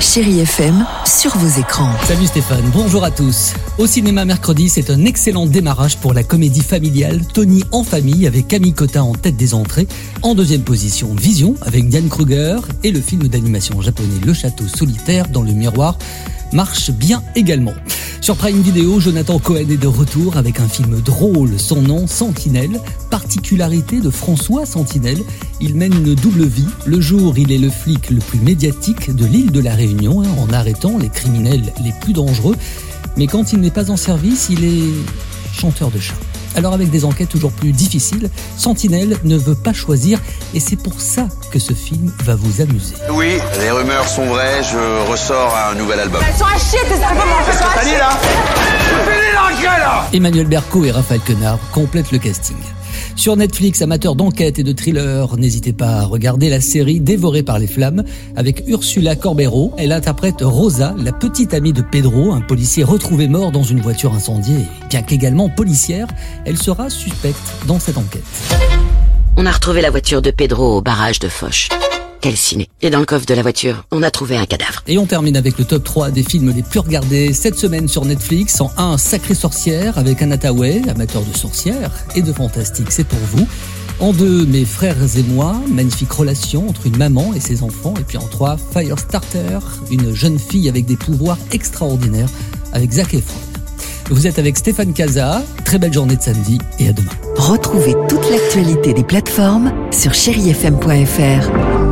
Chérie FM, sur vos écrans. Salut Stéphane, bonjour à tous. Au cinéma mercredi, c'est un excellent démarrage pour la comédie familiale Tony en famille avec Camille Cotin en tête des entrées. En deuxième position, Vision avec Diane Kruger et le film d'animation japonais Le Château solitaire dans le miroir marche bien également. Sur Prime Video, Jonathan Cohen est de retour avec un film drôle, son nom Sentinelle. Particularité de François Sentinelle, il mène une double vie. Le jour, il est le flic le plus médiatique de l'île de la Réunion, hein, en arrêtant les criminels les plus dangereux. Mais quand il n'est pas en service, il est chanteur de chant. Alors avec des enquêtes toujours plus difficiles, Sentinelle ne veut pas choisir et c'est pour ça que ce film va vous amuser. Oui, les rumeurs sont vraies, je ressors un nouvel album. Elles sont à chier tes albums en fait, elles sont à chier. Emmanuel Berco et Raphaël Quenard complètent le casting. Sur Netflix, amateurs d'enquête et de thriller, n'hésitez pas à regarder la série Dévorée par les flammes avec Ursula Corbero. Elle interprète Rosa, la petite amie de Pedro, un policier retrouvé mort dans une voiture incendiée. Bien qu'également policière, elle sera suspecte dans cette enquête. On a retrouvé la voiture de Pedro au barrage de Foch. Et dans le coffre de la voiture, on a trouvé un cadavre. Et on termine avec le top 3 des films les plus regardés cette semaine sur Netflix. En 1, Sacrée sorcière avec Anna Tawai, amateur de sorcières et de fantastique, c'est pour vous. En 2, Mes frères et moi, magnifique relation entre une maman et ses enfants. Et puis en 3, Firestarter, une jeune fille avec des pouvoirs extraordinaires avec Zac Efron. Vous êtes avec Stéphane Casa, très belle journée de samedi et à demain. Retrouvez toute l'actualité des plateformes sur chérifm.fr.